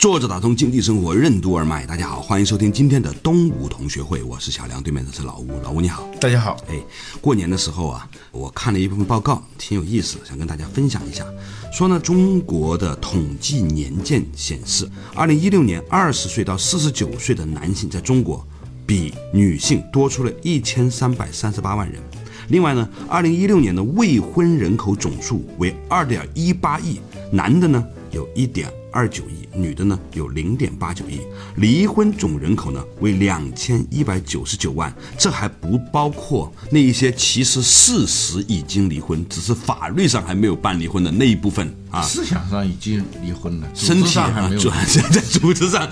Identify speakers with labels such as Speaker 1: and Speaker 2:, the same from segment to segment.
Speaker 1: 坐着打通经济生活任督二脉，大家好，欢迎收听今天的东吴同学会，我是小梁，对面的是老吴，老吴你好，
Speaker 2: 大家好。
Speaker 1: 哎，过年的时候啊，我看了一份报告，挺有意思，想跟大家分享一下。说呢，中国的统计年鉴显示，二零一六年二十岁到四十九岁的男性在中国比女性多出了一千三百三十八万人。另外呢，二零一六年的未婚人口总数为二点一八亿，男的呢有一点二九亿，女的呢有零点八九亿，离婚总人口呢为两千一百九十九万，这还不包括那一些其实事实已经离婚，只是法律上还没有办离婚的那一部分。啊。
Speaker 2: 思想上已经离婚了，
Speaker 1: 身体
Speaker 2: 还没有
Speaker 1: 主。在组织上，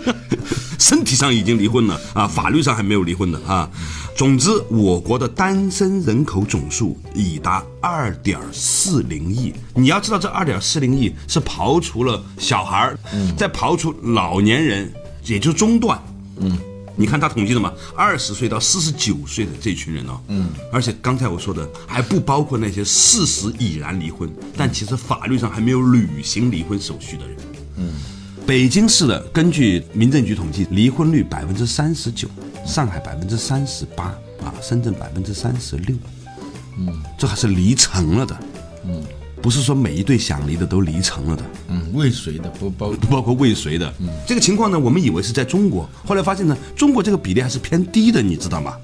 Speaker 1: 身体上已经离婚了啊，法律上还没有离婚的啊。总之，我国的单身人口总数已达二点四零亿。你要知道，这二点四零亿是刨除了小孩儿，再刨除老年人，也就中段。嗯，你看他统计的嘛，二十岁到四十九岁的这群人哦，嗯，而且刚才我说的还不包括那些事实已然离婚，但其实法律上还没有履行离婚手续的人。嗯。北京市的根据民政局统计，离婚率百分之三十九，上海百分之三十八啊，深圳百分之三十六，嗯，这还是离成了的，嗯，不是说每一对想离的都离成了的，
Speaker 2: 嗯，未遂的不包
Speaker 1: 不包括未遂的。嗯这个情况呢，我们以为是在中国，后来发现呢，中国这个比例还是偏低的，你知道吗？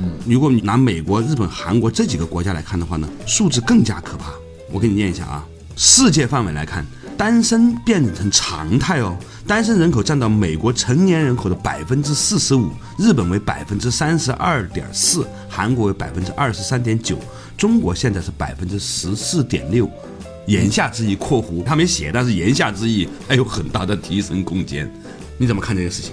Speaker 1: 嗯，如果你拿美国、日本、韩国这几个国家来看的话呢，数字更加可怕。我给你念一下啊，世界范围来看，单身变成常态哦，单身人口占到美国成年人口的百分之四十五，日本为百分之三十二点四，韩国为百分之二十三点九，中国现在是百分之十四点六。言下之意（括弧他没写，但是言下之意还有很大的提升空间。你怎么看这个事情？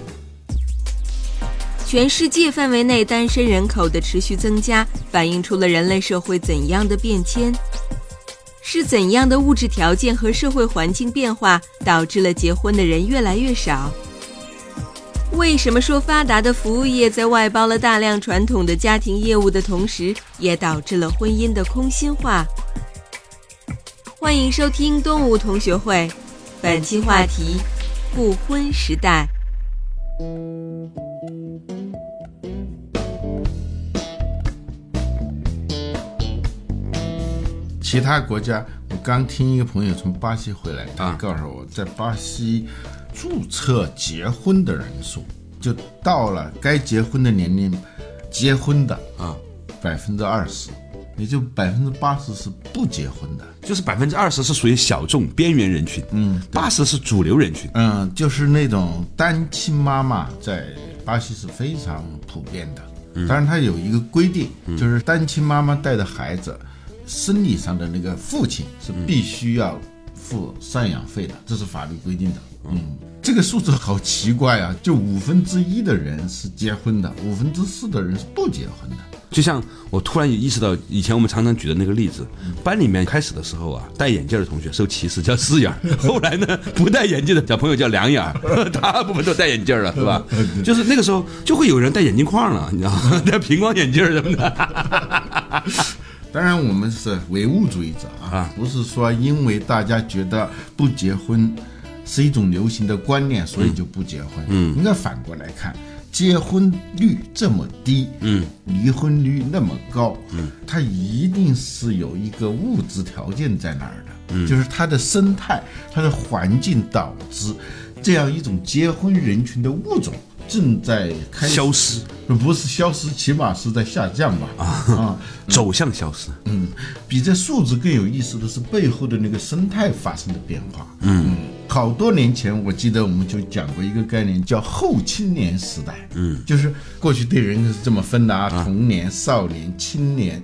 Speaker 3: 全世界范围内单身人口的持续增加，反映出了人类社会怎样的变迁？是怎样的物质条件和社会环境变化导致了结婚的人越来越少？为什么说发达的服务业在外包了大量传统的家庭业务的同时，也导致了婚姻的空心化？欢迎收听动物同学会，本期话题：不婚时代。
Speaker 2: 其他国家，我刚听一个朋友从巴西回来，他
Speaker 1: 啊
Speaker 2: 告诉我，在巴西注册结婚的人数就到了该结婚的年龄，结婚的
Speaker 1: 啊，
Speaker 2: 百分之二十，也就百分之八十是不结婚的。
Speaker 1: 就是百分之二十是属于小众边缘人群，嗯，八十是主流人群。
Speaker 2: 嗯，就是那种单亲妈妈在巴西是非常普遍的。当然，它有一个规定，就是单亲妈妈带的孩子，生理上的那个父亲是必须要付赡养费的，这是法律规定的。嗯，这个数字好奇怪啊！就五分之一的人是结婚的，五分之四的人是不结婚的。
Speaker 1: 就像我突然意识到，以前我们常常举的那个例子，班里面开始的时候啊，戴眼镜的同学受歧视叫四眼儿，后来呢，不戴眼镜的小朋友叫两眼儿，大部分都戴眼镜了，是吧？就是那个时候就会有人戴眼镜框了，你知道吗？戴平光眼镜儿什么的。
Speaker 2: 当然，我们是唯物主义者啊，
Speaker 1: 啊
Speaker 2: 不是说因为大家觉得不结婚是一种流行的观念，所以就不结婚。嗯，应该反过来看，结婚率这么低，嗯，离婚率那么高，嗯，它一定是有一个物质条件在那儿的，嗯，就是它的生态、它的环境导致这样一种结婚人群的物种正在开始
Speaker 1: 消失，
Speaker 2: 不是消失，起码是在下降吧？啊
Speaker 1: 走向消失。
Speaker 2: 嗯，比这数字更有意思的是背后的那个生态发生的变化。嗯，好多年前我记得我们就讲过一个概念，叫后青年时代。嗯，就是过去对人是这么分的啊，童年、少年、青年。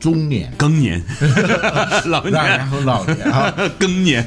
Speaker 2: 中年，
Speaker 1: 更年，老
Speaker 2: 然
Speaker 1: 年，
Speaker 2: 后老年啊。
Speaker 1: 更年，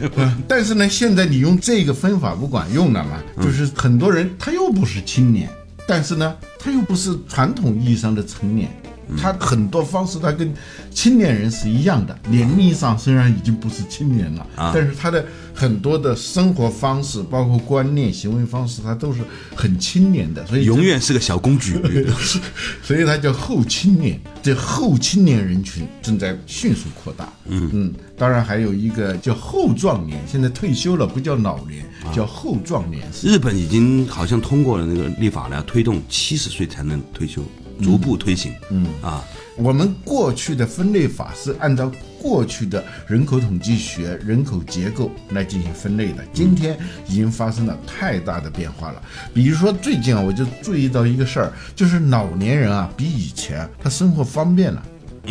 Speaker 2: 但是呢，现在你用这个分法不管用了嘛，就是很多人他又不是青年，但是呢，他又不是传统意义上的成年。他很多方式，他跟青年人是一样的，年龄上虽然已经不是青年了，但是他的很多的生活方式，包括观念、行为方式，他都是很青年的，所以
Speaker 1: 永远是个小公举。
Speaker 2: 所以他叫后青年。这后青年人群正在迅速扩大。嗯嗯，当然还有一个叫后壮年，现在退休了，不叫老年，叫后壮年。
Speaker 1: 日本已经好像通过了那个立法了，推动七十岁才能退休，逐步推行。嗯啊，
Speaker 2: 我们过去的分类法是按照过去的人口统计学、人口结构来进行分类的，今天已经发生了太大的变化了。比如说最近啊，我就注意到一个事儿，就是老年人啊，比以前他生活方便了。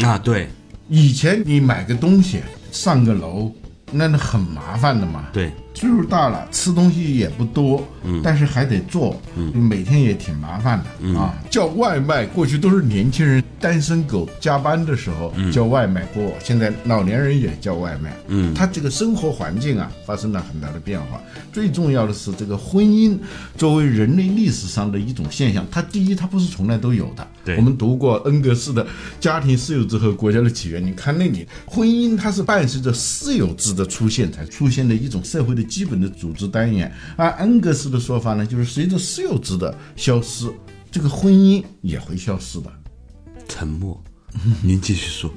Speaker 1: 啊对
Speaker 2: 以前你买个东西上个楼，那那很麻烦的嘛。
Speaker 1: 对，
Speaker 2: 岁数大了，吃东西也不多，嗯，但是还得做，嗯，每天也挺麻烦的、啊。叫外卖，过去都是年轻人单身狗加班的时候、叫外卖多，现在老年人也叫外卖，嗯，他这个生活环境啊发生了很大的变化。最重要的是，这个婚姻作为人类历史上的一种现象，它第一，它不是从来都有的，
Speaker 1: 对。
Speaker 2: 我们读过恩格斯的《家庭私有制和国家的起源》，你看那里婚姻它是伴随着私有制的出现才出现的一种社会的基本的组织单元。按恩格斯的说法呢，就是随着私有制的消失，这个婚姻也会消失的。
Speaker 1: 沉默。您继续说。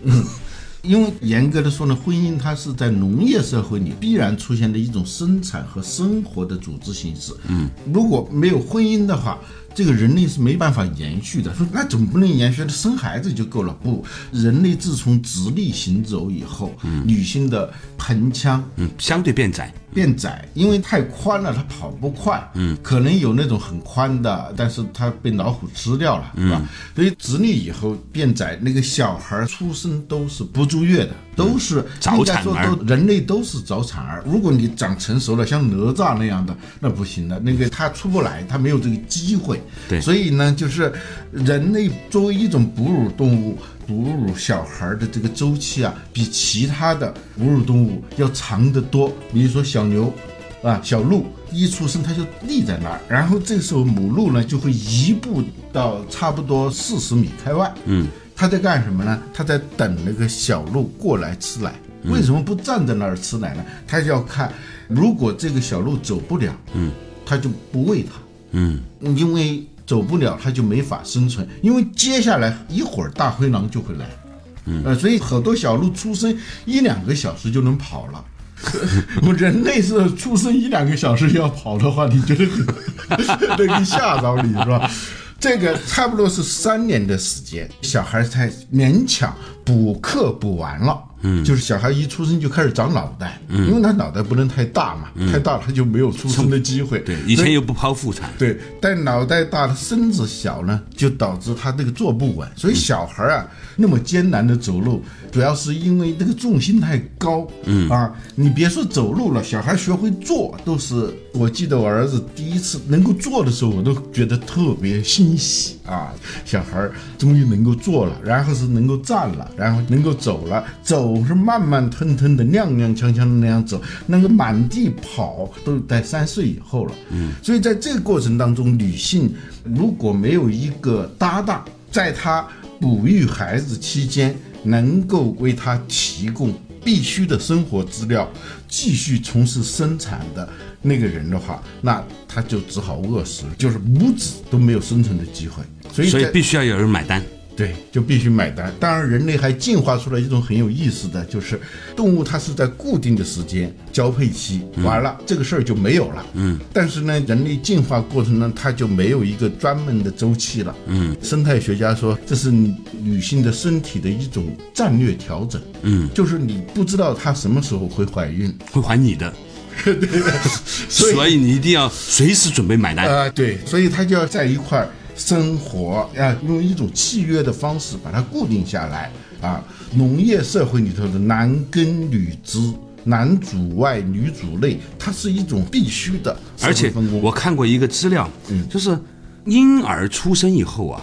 Speaker 2: 因为严格的说呢，婚姻它是在农业社会里必然出现的一种生产和生活的组织形式。嗯，如果没有婚姻的话，这个人类是没办法延续的。说那总不能延续生孩子就够了？不，人类自从直立行走以后，女性的盆腔
Speaker 1: 嗯，相对变窄。
Speaker 2: 变窄，因为太宽了，它跑不快。嗯，可能有那种很宽的，但是它被老虎吃掉了，是吧？所以直立以后变窄，那个小孩出生都是不住月的，都是
Speaker 1: 早产儿
Speaker 2: 都人类都是早产儿。如果你长成熟了，像哪吒那样的，那不行的，那个他出不来，他没有这个机会。
Speaker 1: 对
Speaker 2: 所以呢，就是人类作为一种哺乳动物。哺乳小孩的这个周期啊，比其他的哺乳动物要长得多。比如说小牛，啊，小鹿一出生它就立在那儿，然后这时候母鹿呢就会移步到差不多四十米开外。嗯，它在干什么呢？他在等那个小鹿过来吃奶。为什么不站在那儿吃奶呢？他就要看，如果这个小鹿走不了，嗯，他就不喂它。
Speaker 1: 嗯，
Speaker 2: 因为走不了，它就没法生存。因为接下来一会儿大灰狼就会来，嗯，呃，所以很多小鹿出生一两个小时就能跑了。我 们人类是出生一两个小时要跑的话，你觉得 那个吓着你是吧？这个差不多是三年的时间，小孩才勉强补课补完了。嗯，就是小孩一出生就开始长脑袋，嗯，因为他脑袋不能太大嘛，太大他就没有出生的机会。
Speaker 1: 对，以前又不剖腹产。
Speaker 2: 对，但脑袋大，他身子小呢，就导致他这个坐不稳。所以小孩啊，那么艰难的走路，主要是因为这个重心太高。嗯啊，你别说走路了，小孩学会坐都是。我记得我儿子第一次能够坐的时候，我都觉得特别欣喜啊！小孩终于能够坐了，然后是能够站了，然后能够走了，走是慢慢吞吞的、踉踉跄跄的那样走，那个满地跑都在三岁以后了。嗯，所以在这个过程当中，女性如果没有一个搭档，在她哺育孩子期间，能够为他提供必须的生活资料，继续从事生产的那个人的话，那他就只好饿死，就是母子都没有生存的机会。所以
Speaker 1: 必须要有人买单。
Speaker 2: 对，就必须买单。当然，人类还进化出来一种很有意思的，就是动物它是在固定的时间交配期完了，这个事儿就没有了。嗯，但是呢，人类进化过程呢，它就没有一个专门的周期了。嗯，生态学家说这是女性的身体的一种战略调整。嗯，就是你不知道她什么时候会怀孕，
Speaker 1: 会怀你的，
Speaker 2: 所以
Speaker 1: 所以你一定要随时准备买单。
Speaker 2: 啊、对，所以他就要在一块儿生活要，用一种契约的方式把它固定下来啊。农业社会里头的男耕女织，男主外女主内，它是一种必须的
Speaker 1: 而且。我看过一个资料，嗯就是婴儿出生以后啊，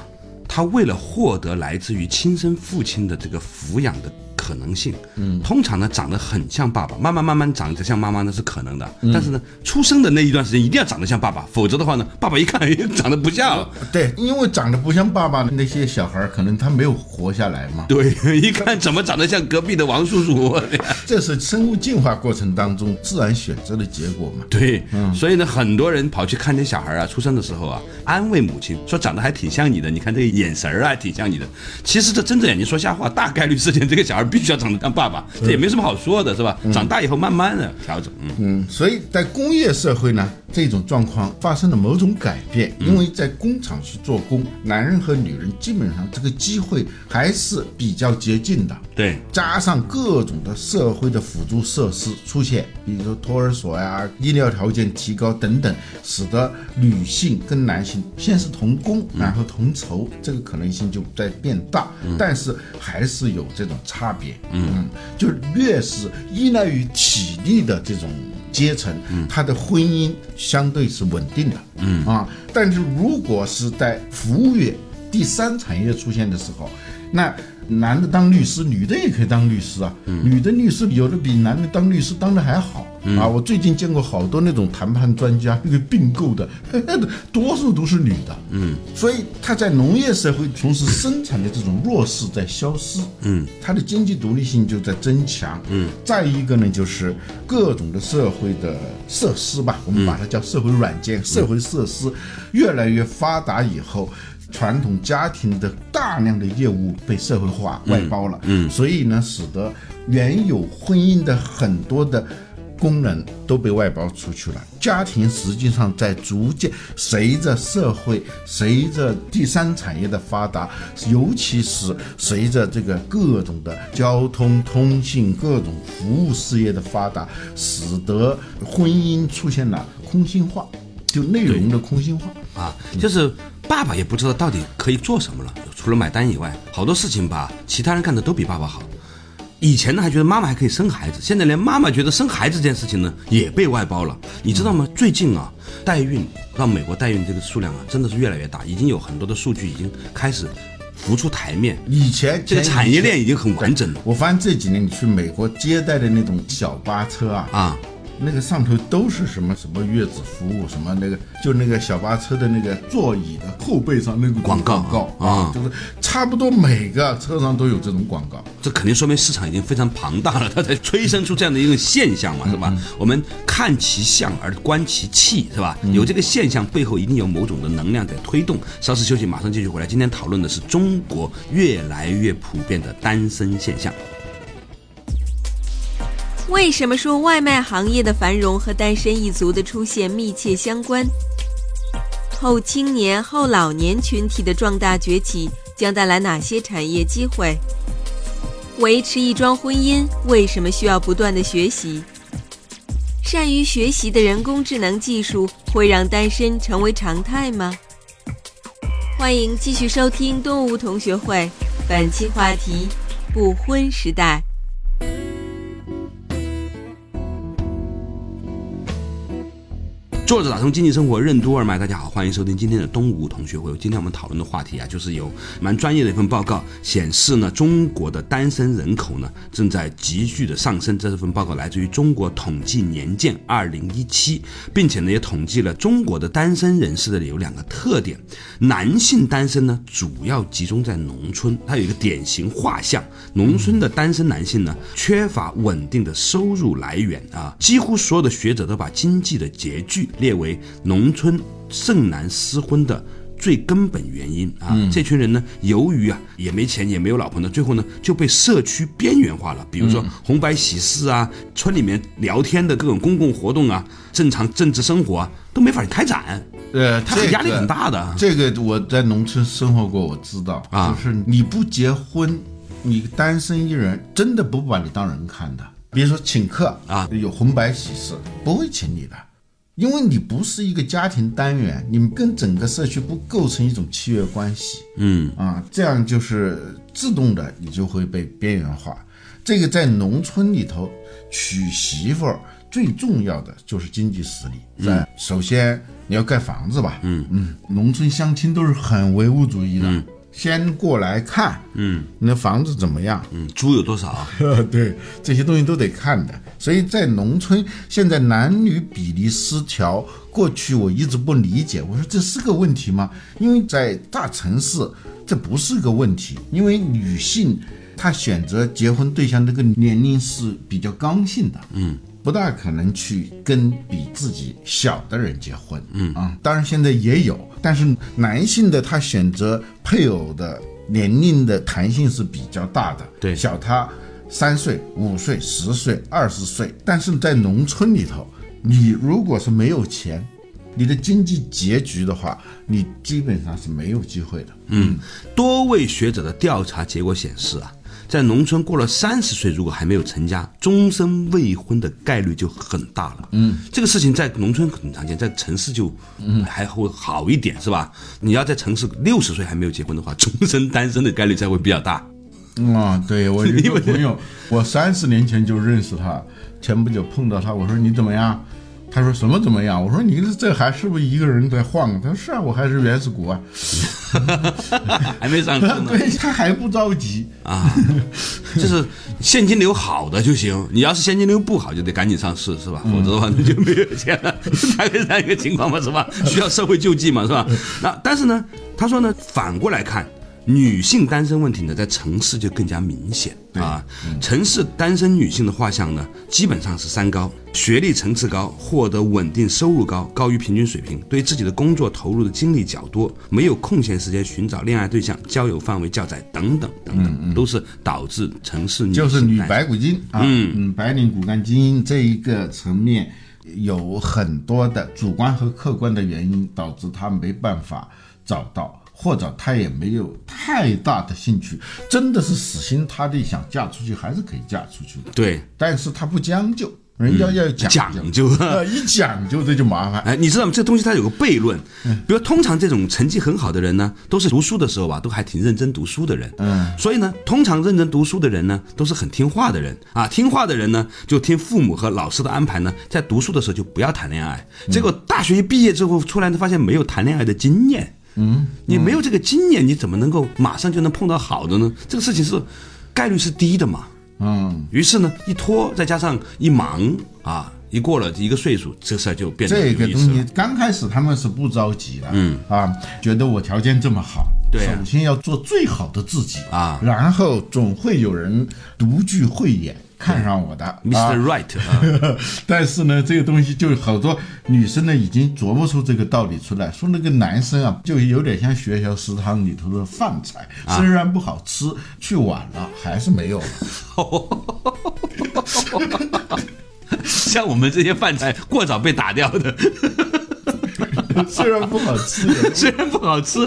Speaker 1: 他为了获得来自于亲生父亲的这个抚养的可能性，嗯，通常呢长得很像爸爸，慢慢慢慢长得像妈妈那是可能的，但是呢，出生的那一段时间一定要长得像爸爸，否则的话呢，爸爸一看哎长得不像，
Speaker 2: 对，因为长得不像爸爸的那些小孩，可能他没有活下来嘛。
Speaker 1: 对，一看怎么长得像隔壁的王叔叔，
Speaker 2: 这是生物进化过程当中自然选择的结果嘛。
Speaker 1: 对，所以呢，很多人跑去看这小孩啊，出生的时候啊，安慰母亲说长得还挺像你的，你看这个眼神儿啊，挺像你的。其实这睁着眼睛说瞎话，大概率事件这个小孩必须要长得像爸爸，这也没什么好说的，是吧？长大以后慢慢的调整，嗯。
Speaker 2: 嗯，所以在工业社会呢，这种状况发生了某种改变，因为在工厂去做工，男人和女人基本上这个机会还是比较接近的。
Speaker 1: 对，
Speaker 2: 加上各种的社会的辅助设施出现，比如说托儿所呀、医疗条件提高等等，使得女性跟男性先是同工，然后同酬，这个可能性就在变大，但是还是有这种差别。嗯，就是越是依赖于体力的这种阶层，他的婚姻相对是稳定的。嗯啊，但是如果是在服务业、第三产业出现的时候，那男的当律师，女的也可以当律师啊。女的律师有的比男的当律师当的还好、啊！我最近见过好多那种谈判专家，那个并购的，多数都是女的。嗯，所以他在农业社会从事生产的这种弱势在消失。嗯，他的经济独立性就在增强。嗯，再一个呢，就是各种的社会的设施吧，我们把它叫社会软件、社会设施越来越发达以后。传统家庭的大量的业务被社会化外包了，嗯，所以呢，使得原有婚姻的很多的功能都被外包出去了。家庭实际上在逐渐随着社会、随着第三产业的发达，尤其是随着这个各种的交通、通信、各种服务事业的发达，使得婚姻出现了空心化，就内容的空心化。
Speaker 1: 啊，就是爸爸也不知道到底可以做什么了，除了买单以外，好多事情吧，其他人干的都比爸爸好。以前呢还觉得妈妈还可以生孩子，现在连妈妈觉得生孩子这件事情呢也被外包了。你知道吗？最近啊，代孕让美国代孕这个数量啊真的是越来越大，已经有很多的数据已经开始浮出台面。
Speaker 2: 以前
Speaker 1: 这个产业链已经很完整了
Speaker 2: 我发现这几年你去美国接待的那种小巴车啊，
Speaker 1: 啊。
Speaker 2: 那个上头都是什么什么月子服务，什么那个就那个小巴车的那个座椅的后背上那个广告
Speaker 1: 啊
Speaker 2: 就是差不多每个车上都有这种广告。
Speaker 1: 这肯定说明市场已经非常庞大了，它才催生出这样的一个现象嘛，是吧？我们看其象而观其气，是吧？有这个现象背后一定有某种的能量在推动。稍事休息，马上继续回来。今天讨论的是中国越来越普遍的单身现象。
Speaker 3: 为什么说外卖行业的繁荣和单身一族的出现密切相关？后青年、后老年群体的壮大崛起将带来哪些产业机会？维持一桩婚姻为什么需要不断的学习？善于学习的人工智能技术会让单身成为常态吗？欢迎继续收听动物同学会，本期话题：不婚时代。
Speaker 1: 作者打通经济生活任督二脉，大家好，欢迎收听今天的东吴同学会。今天我们讨论的话题啊，就是有蛮专业的一份报告显示呢，中国的单身人口呢正在急剧的上升。这份报告来自于中国统计年鉴二零一七，并且呢也统计了中国的单身人士的有两个特点：男性单身呢主要集中在农村，它有一个典型画像，农村的单身男性呢缺乏稳定的收入来源啊，几乎所有的学者都把经济的拮据列为农村剩男失婚的最根本原因啊！这群人呢，由于啊也没钱也没有老婆呢，最后呢就被社区边缘化了。比如说红白喜事啊，村里面聊天的各种公共活动啊，正常政治生活啊都没法开展。
Speaker 2: 呃，
Speaker 1: 他的压力很大的。
Speaker 2: 这个我在农村生活过，我知道
Speaker 1: 啊
Speaker 2: 就是你不结婚，你单身一人，真的不把你当人看的。比如说请客
Speaker 1: 啊
Speaker 2: 有红白喜事，不会请你的，因为你不是一个家庭单元，你们跟整个社区不构成一种契约关系。
Speaker 1: 嗯
Speaker 2: 啊，这样就是自动的，你就会被边缘化。这个在农村里头娶媳妇儿最重要的就是经济实力。嗯首先你要盖房子吧，嗯嗯，农村相亲都是很唯物主义的。先过来看，嗯，你的房子怎么样？
Speaker 1: 嗯，租有多少？
Speaker 2: 对，这些东西都得看的。所以在农村，现在男女比例失调，过去我一直不理解，我说这是个问题吗？因为在大城市，这不是个问题，因为女性她选择结婚对象那个年龄是比较刚性的，嗯。不大可能去跟比自己小的人结婚，嗯啊，当然现在也有，但是男性的他选择配偶的年龄的弹性是比较大的，
Speaker 1: 对，
Speaker 2: 小他三岁、五岁、十岁、二十岁，但是在农村里头，你如果是没有钱，你的经济拮据的话，你基本上是没有机会的。
Speaker 1: 嗯，多位学者的调查结果显示啊。在农村过了三十岁，如果还没有成家，终身未婚的概率就很大了。嗯，这个事情在农村很常见，在城市就还会好一点，是吧？你要在城市六十岁还没有结婚的话，终身单身的概率才会比较大。
Speaker 2: 啊，对我一个 朋友，我三十年前就认识他，前不久碰到他，我说你怎么样？他说什么怎么样？我说你这还是不是一个人在晃？他说是啊，我还是原始股啊，
Speaker 1: 还没上呢。
Speaker 2: 对他还不着急
Speaker 1: 啊，就是现金流好的就行。你要是现金流不好，就得赶紧上市，是吧？否则的话，那就没有钱了，大概这样一个情况嘛，是吧？需要社会救济嘛，是吧？那但是呢，他说呢，反过来看。女性单身问题呢，在城市就更加明显啊。城市单身女性的画像呢，基本上是三高：学历层次高，获得稳定收入高，高于平均水平，对自己的工作投入的精力较多，没有空闲时间寻找恋爱对象，交友范围较窄，等等等等，都是导致城市
Speaker 2: 就是女白骨精啊，嗯，白领骨干精英这一个层面有很多的主观和客观的原因，导致她没办法找到。或者他也没有太大的兴趣，真的是死心塌地想嫁出去，还是可以嫁出去的。
Speaker 1: 对，
Speaker 2: 但是他不将就，人家要
Speaker 1: 讲究，
Speaker 2: 一讲究这就麻烦。
Speaker 1: 哎，你知道吗？这东西它有个悖论，比如通常这种成绩很好的人呢，都是读书的时候吧，都还挺认真读书的人。嗯，所以呢，通常认真读书的人呢，都是很听话的人啊。听话的人呢，就听父母和老师的安排呢，在读书的时候就不要谈恋爱。结果大学一毕业之后出来呢，发现没有谈恋爱的经验。嗯，你没有这个经验，你怎么能够马上就能碰到好的呢？这个事情是概率是低的嘛。嗯，于是呢，一拖再加上一忙啊，一过了一个岁数，这事儿就变得
Speaker 2: 这个东西刚开始他们是不着急的，嗯啊，觉得我条件这么好，
Speaker 1: 对，
Speaker 2: 首先要做最好的自己啊，然后总会有人独具慧眼。看上我的
Speaker 1: ，Mr. Right，
Speaker 2: 但是呢，这个东西就好多女生呢已经琢磨出这个道理出来，说那个男生啊，就有点像学校食堂里头的饭菜，虽然不好吃，去晚了还是没有了。
Speaker 1: 像我们这些饭菜过早被打掉的，
Speaker 2: 虽然不好吃，
Speaker 1: 虽然不好吃，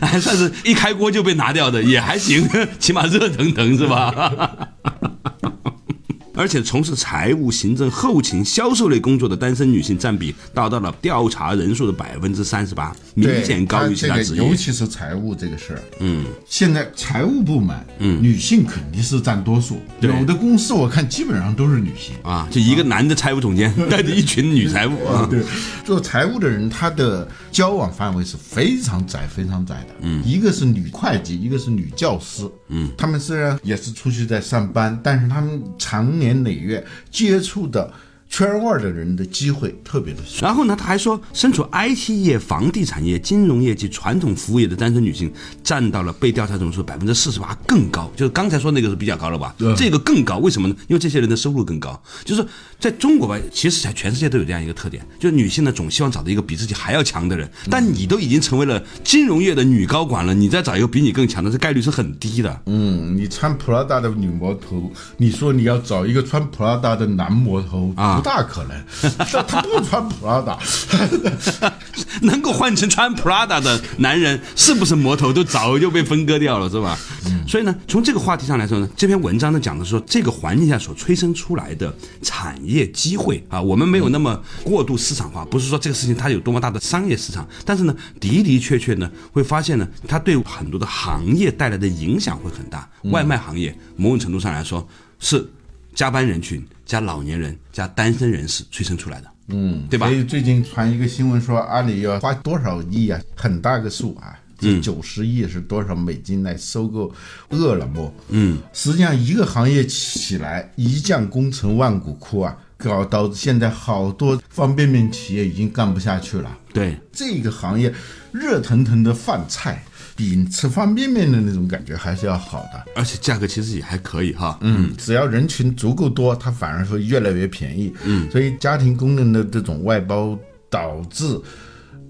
Speaker 1: 还算是一开锅就被拿掉的，也还行，起码热腾腾是吧？而且从事财务、行政、后勤、销售类工作的单身女性占比达到了调查人数的百分之三十八，明显高于其他职
Speaker 2: 业。尤其是财务这个事儿，嗯，现在财务部门，嗯，女性肯定是占多数。有的公司我看基本上都是女性
Speaker 1: 啊，就一个男的财务总监 带着一群女财务啊。
Speaker 2: 对，做财务的人，他的交往范围是非常窄、非常窄的。嗯，一个是女会计，一个是女教师。嗯，他们虽然也是出去在上班，但是他们常年。年累月接触的。圈外的人的机会特别的少。
Speaker 1: 然后呢，他还说，身处 IT 业、房地产业、金融业及传统服务业的单身女性，占到了被调查总数百分之四十八，更高。就是刚才说那个是比较高了吧？这个更高，为什么呢？因为这些人的收入更高。就是在中国吧，其实在全世界都有这样一个特点，就是女性呢总希望找到一个比自己还要强的人。但你都已经成为了金融业的女高管了，你再找一个比你更强的，这概率是很低的。
Speaker 2: 嗯，你穿普拉达的女魔头，你说你要找一个穿普拉达的男魔头啊？不大可能，他不穿 Prada，，
Speaker 1: 能够换成穿 Prada 的男人，是不是魔头都早就被分割掉了，是吧？所以呢，从这个话题上来说呢，这篇文章呢讲的是说，这个环境下所催生出来的产业机会啊，我们没有那么过度市场化，不是说这个事情它有多么大的商业市场，但是呢，的的确确呢，会发现呢，它对很多的行业带来的影响会很大。外卖行业某种程度上来说是。加班人群加老年人加单身人士催生出来的，嗯，对吧？
Speaker 2: 所以最近传一个新闻说，阿里要花多少亿啊？很大个数啊！这九十亿是多少美金来收购饿了么？嗯，实际上一个行业起来，一将功成万骨枯啊，搞导致现在好多方便面企业已经干不下去了。
Speaker 1: 对，
Speaker 2: 这个行业热腾腾的饭菜，比吃方便面的那种感觉还是要好的。
Speaker 1: 而且价格其实也还可以哈。
Speaker 2: 嗯，只要人群足够多，它反而会越来越便宜。嗯，所以家庭功能的这种外包导致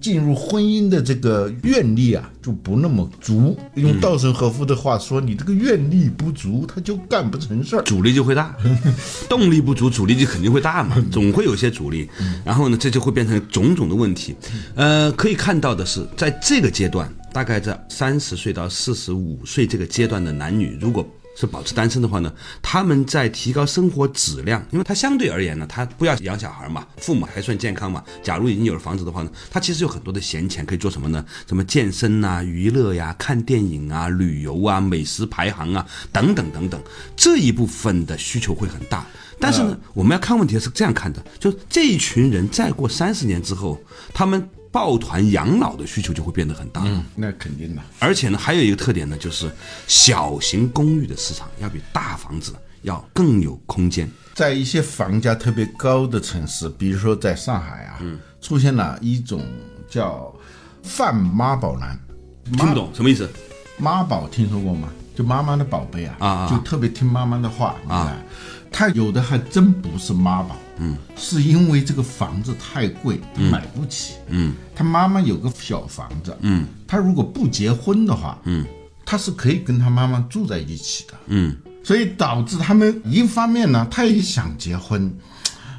Speaker 2: 进入婚姻的这个愿力啊就不那么足。用稻盛和夫的话说，你这个愿力不足，他就干不成事儿。
Speaker 1: 阻力就会大，动力不足，阻力就肯定会大嘛，总会有些阻力。然后呢，这就会变成种种的问题。呃，可以看到的是，在这个阶段，大概在三十岁到四十五岁这个阶段的男女，如果是保持单身的话呢，他们在提高生活质量，因为他相对而言呢，他不要养小孩嘛，父母还算健康嘛。假如已经有了房子的话呢，他其实有很多的闲钱可以做什么呢？什么健身呐、娱乐呀、看电影啊、旅游啊、美食排行啊等等等等，这一部分的需求会很大。但是呢，我们要看问题是这样看的，就这一群人再过三十年之后，他们抱团养老的需求就会变得很大。
Speaker 2: 嗯，那肯定的。
Speaker 1: 而且呢，还有一个特点呢，就是小型公寓的市场要比大房子要更有空间。
Speaker 2: 在一些房价特别高的城市，比如说在上海啊，出现了一种叫“泛妈宝男”。
Speaker 1: 听不懂什么意思？
Speaker 2: 妈宝听说过吗？就妈妈的宝贝啊，
Speaker 1: 啊啊
Speaker 2: 就特别听妈妈的话啊。他有的还真不是妈宝，嗯，是因为这个房子太贵，他买不起，嗯，他妈妈有个小房子，嗯，他如果不结婚的话，嗯，他是可以跟他妈妈住在一起的，
Speaker 1: 嗯，
Speaker 2: 所以导致他们一方面呢，他也想结婚，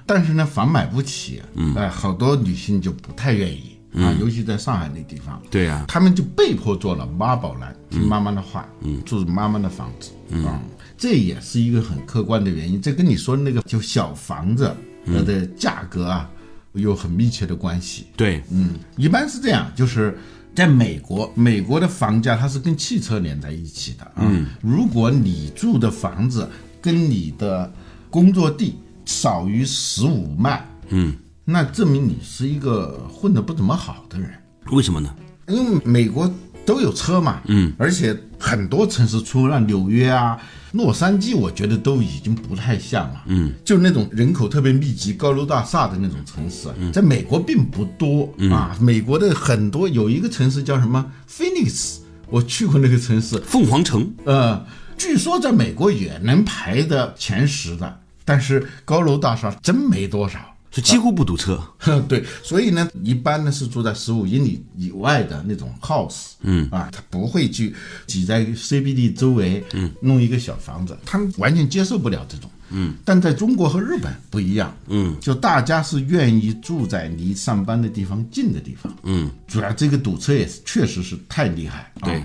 Speaker 2: 但是呢，房买不起，嗯，哎、好多女性就不太愿意啊，尤其在上海那地方，
Speaker 1: 对呀、
Speaker 2: 他们就被迫做了妈宝男，听妈妈的话，嗯，住妈妈的房子，嗯，这也是一个很客观的原因。这跟你说的那个就小房子它的价格啊，有很密切的关系。
Speaker 1: 对，
Speaker 2: 嗯，一般是这样，就是在美国，美国的房价它是跟汽车连在一起的啊。如果你住的房子跟你的工作地少于十五迈，嗯，那证明你是一个混得不怎么好的人。
Speaker 1: 为什么呢？
Speaker 2: 因为美国都有车嘛，嗯，而且很多城市，除了纽约啊、洛杉矶，我觉得都已经不太像了，嗯，就那种人口特别密集、高楼大厦的那种城市，在美国并不多、啊。美国的很多有一个城市叫什么？Phoenix，我去过那个城市，
Speaker 1: 凤凰城。
Speaker 2: 呃，据说在美国也能排的前十的，但是高楼大厦真没多少。
Speaker 1: 就几乎不堵车。
Speaker 2: 对，所以呢，一般呢是住在十五英里以外的那种 house，嗯啊，他不会去挤在 CBD 周围，嗯，弄一个小房子，他们完全接受不了这种，嗯，但在中国和日本不一样，嗯，就大家是愿意住在离上班的地方近的地方，嗯，主要这个堵车也是确实是太厉害，啊。
Speaker 1: 对。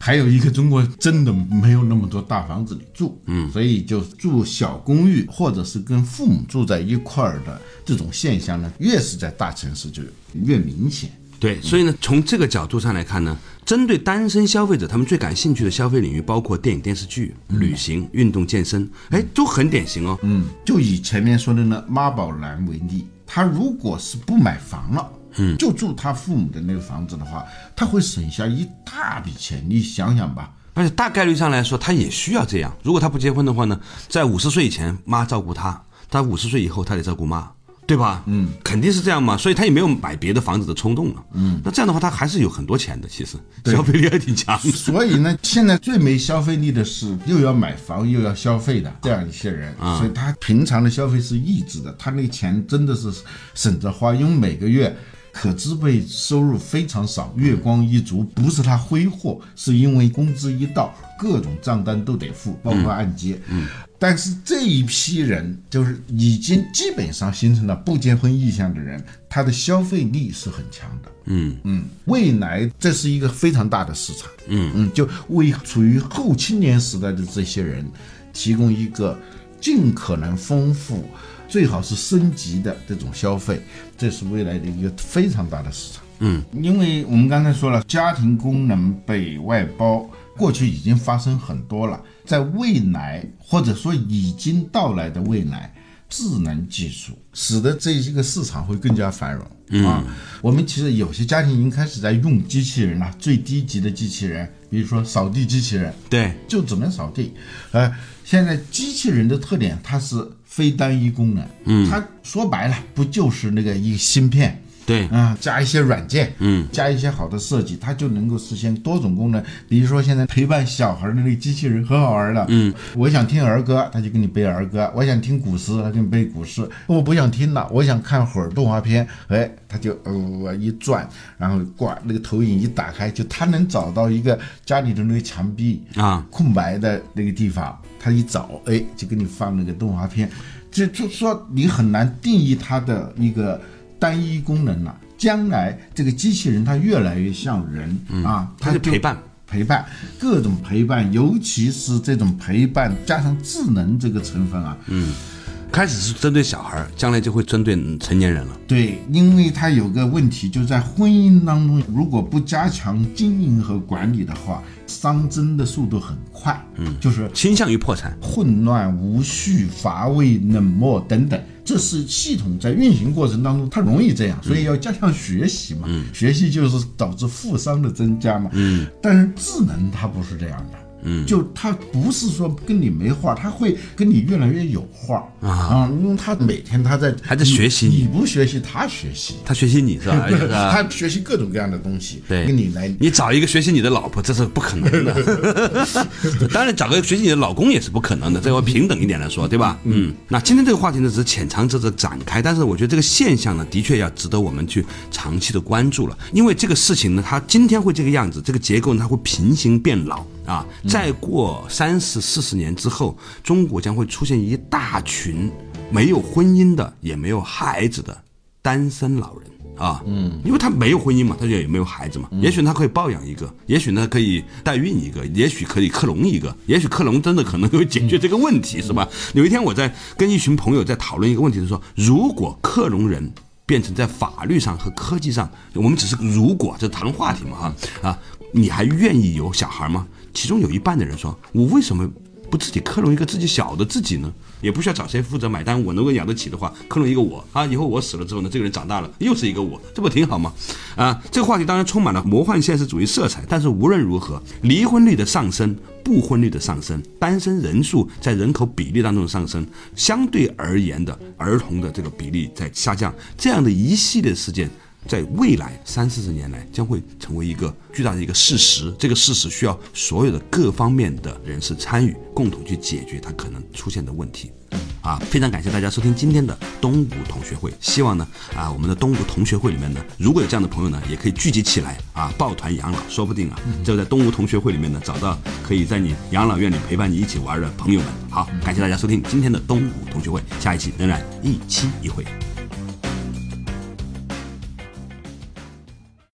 Speaker 2: 还有一个，中国真的没有那么多大房子里住，嗯，所以就住小公寓或者是跟父母住在一块儿的这种现象呢，越是在大城市就越明显。
Speaker 1: 对，所以呢，从这个角度上来看呢，针对单身消费者，他们最感兴趣的消费领域包括电影、电视剧、旅行、运动、健身，哎，都很典型哦。
Speaker 2: 嗯，就以前面说的那妈宝男为例，他如果是不买房了，嗯，就住他父母的那个房子的话，他会省下一大笔钱。你想想吧，
Speaker 1: 而且大概率上来说，他也需要这样。如果他不结婚的话呢，在五十岁以前，妈照顾他；他五十岁以后，他得照顾妈，对吧？嗯，肯定是这样嘛。所以他也没有买别的房子的冲动了。嗯，那这样的话，他还是有很多钱的，其实消费力还挺强。
Speaker 2: 所以呢，现在最没消费力的是又要买房又要消费的这样一些人，所以他平常的消费是抑制的，他那个钱真的是省着花，因为每个月。可支配收入非常少，月光一族不是他挥霍，是因为工资一到，各种账单都得付，包括按揭。嗯，但是这一批人就是已经基本上形成了不结婚意向的人，他的消费力是很强的。
Speaker 1: 嗯
Speaker 2: 嗯，未来这是一个非常大的市场。嗯嗯，就为处于后青年时代的这些人提供一个尽可能丰富。最好是升级的这种消费，这是未来的一个非常大的市场。
Speaker 1: 嗯，
Speaker 2: 因为我们刚才说了，家庭功能被外包，过去已经发生很多了，在未来或者说已经到来的未来，智能技术，使得这一个市场会更加繁荣啊。我们其实有些家庭已经开始在用机器人了，最低级的机器人，比如说扫地机器人，
Speaker 1: 对，
Speaker 2: 就只能扫地。呃，现在机器人的特点，它是非单一功能，嗯，它说白了不就是那个一个芯片。
Speaker 1: 对，
Speaker 2: 啊，加一些软件，
Speaker 1: 嗯，
Speaker 2: 加一些好的设计，它就能够实现多种功能。比如说现在陪伴小孩的那个机器人很好玩的，
Speaker 1: 嗯，
Speaker 2: 我想听儿歌，它就给你背儿歌；我想听古诗，它给你背古诗；我不想听了，我想看会儿动画片，哎，它就呃一转，然后挂那个投影一打开，就它能找到一个家里的那个墙壁
Speaker 1: 啊。
Speaker 2: 空白的那个地方，它一找，哎，就给你放那个动画片。这就说你很难定义它的一个。单一功能了，将来这个机器人它越来越像人、啊，
Speaker 1: 它就陪伴。
Speaker 2: 陪伴各种陪伴，尤其是这种陪伴加上智能这个成分啊，
Speaker 1: 嗯，开始是针对小孩儿，将来就会针对成年人了。
Speaker 2: 对，因为他有个问题，就在婚姻当中，如果不加强经营和管理的话，熵增的速度很快，嗯，就是
Speaker 1: 倾向于破产。
Speaker 2: 混乱、无序、乏味、冷漠等等，这是系统在运行过程当中它容易这样，所以要加强学习嘛。嗯学习就是导致负熵的增加嘛。
Speaker 1: 嗯，
Speaker 2: 但是智能它不是这样的。
Speaker 1: 嗯，
Speaker 2: 就他不是说跟你没话，他会跟你越来越有话啊，因为他每天他在
Speaker 1: 还在学习
Speaker 2: 你
Speaker 1: 你
Speaker 2: 不学习他学习，
Speaker 1: 他学习你是吧？而 且是吧
Speaker 2: 它学习各种各样的东西，
Speaker 1: 对
Speaker 2: 跟你来
Speaker 1: 你找一个学习你的老婆，这是不可能的。当然，找个学习你的老公也是不可能的，这要平等一点来说，对吧？嗯。那今天这个话题呢，只是浅尝辄止展开，但是我觉得这个现象呢，的确要值得我们去长期的关注了。因为这个事情呢，它今天会这个样子，这个结构呢，它会平行变老啊。再过三十四十年之后，中国将会出现一大群没有婚姻的，也没有孩子的单身老人。啊，嗯，因为他没有婚姻嘛，他就也没有孩子嘛，也许他可以抱养一个，也许呢可以代孕一个，也许可以克隆一个，也许克隆真的可能会解决这个问题，是吧？有一天我在跟一群朋友在讨论一个问题，是说如果克隆人变成在法律上和科技上，我们只是如果这谈论话题嘛，哈啊，你还愿意有小孩吗？其中有一半的人说，我为什么不自己克隆一个自己小的自己呢？也不需要找谁负责买单，我能够养得起的话，克隆一个我啊，以后我死了之后呢，这个人长大了又是一个我，这不挺好吗？啊，这个话题当然充满了魔幻现实主义色彩，但是无论如何，离婚率的上升、不婚率的上升、单身人数在人口比例当中上升，相对而言的儿童的这个比例在下降，这样的一系列事件。在未来三四十年来，将会成为一个巨大的一个事实。这个事实需要所有的各方面的人士参与，共同去解决它可能出现的问题。啊，非常感谢大家收听今天的东吴同学会。希望呢，啊，我们的东吴同学会里面呢，如果有这样的朋友呢，也可以聚集起来啊，抱团养老，说不定啊，就在东吴同学会里面呢，找到可以在你养老院里陪伴你一起玩的朋友们。好，感谢大家收听今天的东吴同学会，下一期仍然一期一会。